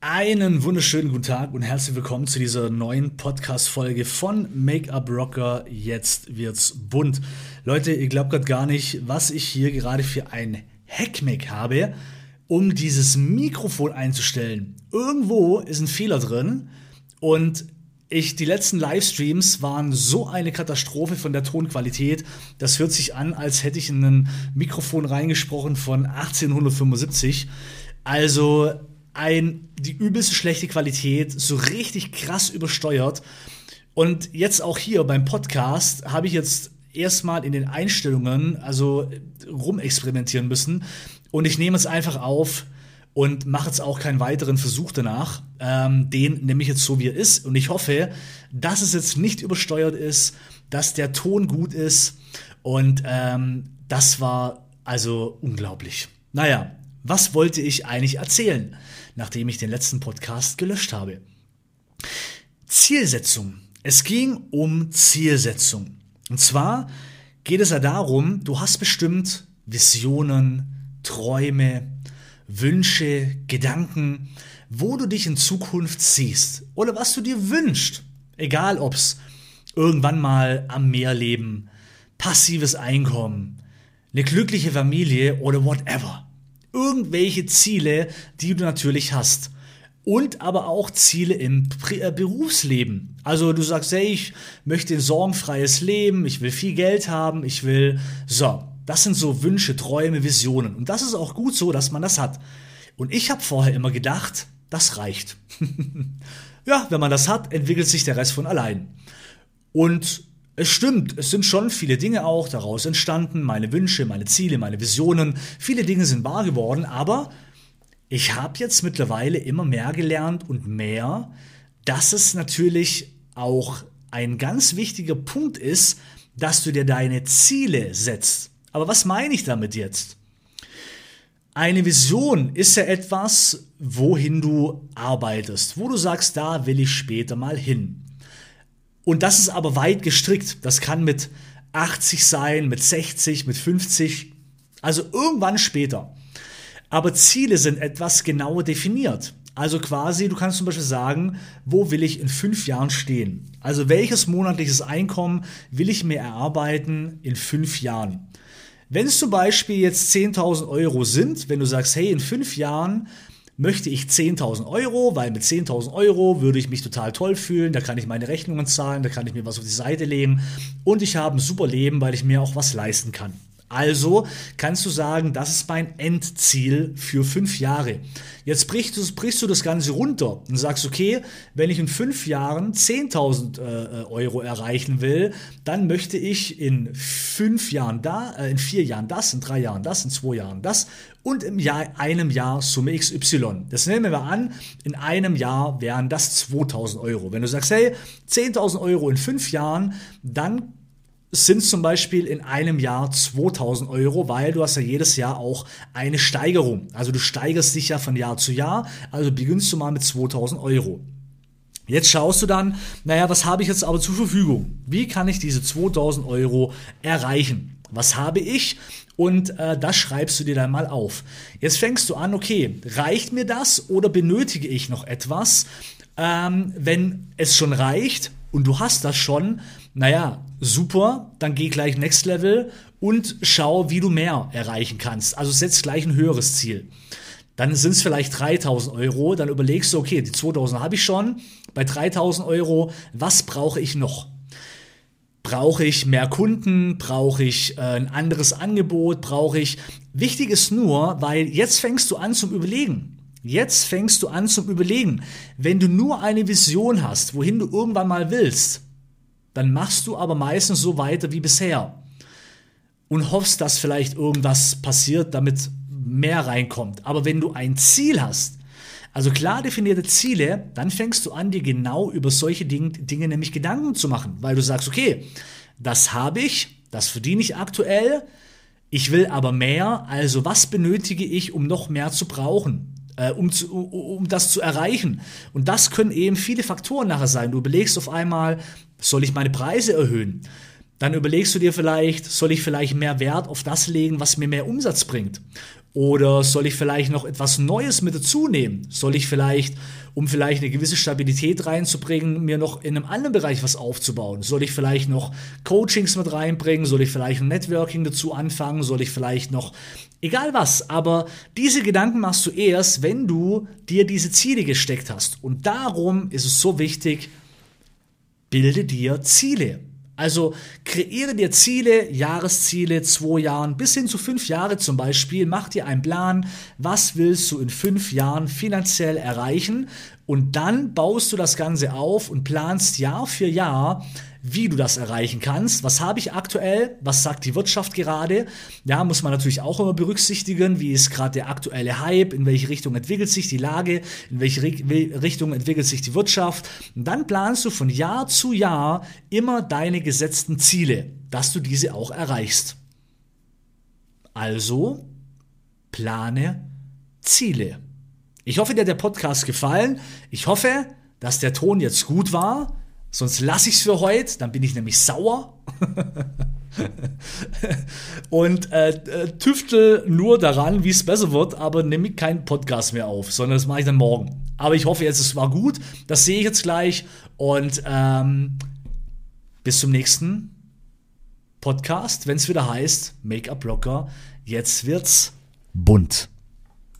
Einen wunderschönen guten Tag und herzlich willkommen zu dieser neuen Podcast-Folge von Make-up Rocker. Jetzt wird's bunt. Leute, ihr glaubt gerade gar nicht, was ich hier gerade für ein Hackmack habe, um dieses Mikrofon einzustellen. Irgendwo ist ein Fehler drin und ich, die letzten Livestreams waren so eine Katastrophe von der Tonqualität. Das hört sich an, als hätte ich in ein Mikrofon reingesprochen von 1875. Also ein, die übelste schlechte Qualität, so richtig krass übersteuert. Und jetzt auch hier beim Podcast habe ich jetzt erstmal in den Einstellungen, also rumexperimentieren müssen. Und ich nehme es einfach auf und mache jetzt auch keinen weiteren Versuch danach. Ähm, den nehme ich jetzt so, wie er ist. Und ich hoffe, dass es jetzt nicht übersteuert ist, dass der Ton gut ist. Und ähm, das war also unglaublich. Naja, was wollte ich eigentlich erzählen? nachdem ich den letzten Podcast gelöscht habe. Zielsetzung. Es ging um Zielsetzung. Und zwar geht es ja darum, du hast bestimmt Visionen, Träume, Wünsche, Gedanken, wo du dich in Zukunft siehst oder was du dir wünschst. Egal ob's irgendwann mal am Meer leben, passives Einkommen, eine glückliche Familie oder whatever irgendwelche Ziele, die du natürlich hast. Und aber auch Ziele im äh, Berufsleben. Also du sagst, hey, ich möchte ein sorgenfreies Leben, ich will viel Geld haben, ich will. So, das sind so Wünsche, Träume, Visionen. Und das ist auch gut so, dass man das hat. Und ich habe vorher immer gedacht, das reicht. ja, wenn man das hat, entwickelt sich der Rest von allein. Und es stimmt, es sind schon viele Dinge auch daraus entstanden, meine Wünsche, meine Ziele, meine Visionen, viele Dinge sind wahr geworden, aber ich habe jetzt mittlerweile immer mehr gelernt und mehr, dass es natürlich auch ein ganz wichtiger Punkt ist, dass du dir deine Ziele setzt. Aber was meine ich damit jetzt? Eine Vision ist ja etwas, wohin du arbeitest, wo du sagst, da will ich später mal hin. Und das ist aber weit gestrickt. Das kann mit 80 sein, mit 60, mit 50, also irgendwann später. Aber Ziele sind etwas genauer definiert. Also quasi, du kannst zum Beispiel sagen, wo will ich in fünf Jahren stehen? Also welches monatliches Einkommen will ich mir erarbeiten in fünf Jahren? Wenn es zum Beispiel jetzt 10.000 Euro sind, wenn du sagst, hey, in fünf Jahren möchte ich 10.000 Euro, weil mit 10.000 Euro würde ich mich total toll fühlen, da kann ich meine Rechnungen zahlen, da kann ich mir was auf die Seite legen und ich habe ein super Leben, weil ich mir auch was leisten kann. Also kannst du sagen, das ist mein Endziel für fünf Jahre. Jetzt brichst du, brichst du das Ganze runter und sagst, okay, wenn ich in fünf Jahren 10.000 äh, Euro erreichen will, dann möchte ich in fünf Jahren da, äh, in vier Jahren das, in drei Jahren das, in zwei Jahren das und im Jahr, einem Jahr Summe XY. Das nehmen wir an, in einem Jahr wären das 2.000 Euro. Wenn du sagst, hey, 10.000 Euro in fünf Jahren, dann sind zum Beispiel in einem Jahr 2000 Euro, weil du hast ja jedes Jahr auch eine Steigerung. Also du steigerst dich ja von Jahr zu Jahr, also beginnst du mal mit 2000 Euro. Jetzt schaust du dann, naja, was habe ich jetzt aber zur Verfügung? Wie kann ich diese 2000 Euro erreichen? Was habe ich? Und äh, das schreibst du dir dann mal auf. Jetzt fängst du an, okay, reicht mir das oder benötige ich noch etwas? Ähm, wenn es schon reicht und du hast das schon, naja, super, dann geh gleich Next Level und schau, wie du mehr erreichen kannst. Also setz gleich ein höheres Ziel. Dann sind es vielleicht 3000 Euro, dann überlegst du, okay, die 2000 habe ich schon, bei 3000 Euro, was brauche ich noch? Brauche ich mehr Kunden? Brauche ich äh, ein anderes Angebot? Brauche ich. Wichtig ist nur, weil jetzt fängst du an zum Überlegen. Jetzt fängst du an zum Überlegen. Wenn du nur eine Vision hast, wohin du irgendwann mal willst, dann machst du aber meistens so weiter wie bisher und hoffst, dass vielleicht irgendwas passiert, damit mehr reinkommt. Aber wenn du ein Ziel hast, also klar definierte Ziele, dann fängst du an, dir genau über solche Dinge, Dinge nämlich Gedanken zu machen, weil du sagst, okay, das habe ich, das verdiene ich aktuell, ich will aber mehr, also was benötige ich, um noch mehr zu brauchen? Äh, um, zu, um das zu erreichen. Und das können eben viele Faktoren nachher sein. Du überlegst auf einmal, soll ich meine Preise erhöhen? Dann überlegst du dir vielleicht, soll ich vielleicht mehr Wert auf das legen, was mir mehr Umsatz bringt? Oder soll ich vielleicht noch etwas Neues mit dazu nehmen? Soll ich vielleicht, um vielleicht eine gewisse Stabilität reinzubringen, mir noch in einem anderen Bereich was aufzubauen? Soll ich vielleicht noch Coachings mit reinbringen? Soll ich vielleicht ein Networking dazu anfangen? Soll ich vielleicht noch, egal was, aber diese Gedanken machst du erst, wenn du dir diese Ziele gesteckt hast. Und darum ist es so wichtig, bilde dir Ziele. Also kreiere dir Ziele, Jahresziele, zwei Jahren, bis hin zu fünf Jahre zum Beispiel. Mach dir einen Plan, was willst du in fünf Jahren finanziell erreichen und dann baust du das Ganze auf und planst Jahr für Jahr, wie du das erreichen kannst. Was habe ich aktuell? Was sagt die Wirtschaft gerade? Ja, muss man natürlich auch immer berücksichtigen. Wie ist gerade der aktuelle Hype? In welche Richtung entwickelt sich die Lage? In welche Richtung entwickelt sich die Wirtschaft? Und dann planst du von Jahr zu Jahr immer deine gesetzten Ziele, dass du diese auch erreichst. Also plane Ziele. Ich hoffe, dir hat der Podcast gefallen. Ich hoffe, dass der Ton jetzt gut war. Sonst lasse ich es für heute, dann bin ich nämlich sauer. und äh, äh, tüftel nur daran, wie es besser wird, aber nehme keinen Podcast mehr auf, sondern das mache ich dann morgen. Aber ich hoffe jetzt, es war gut. Das sehe ich jetzt gleich. Und ähm, bis zum nächsten Podcast, wenn es wieder heißt Make-up Blocker. Jetzt wird's bunt.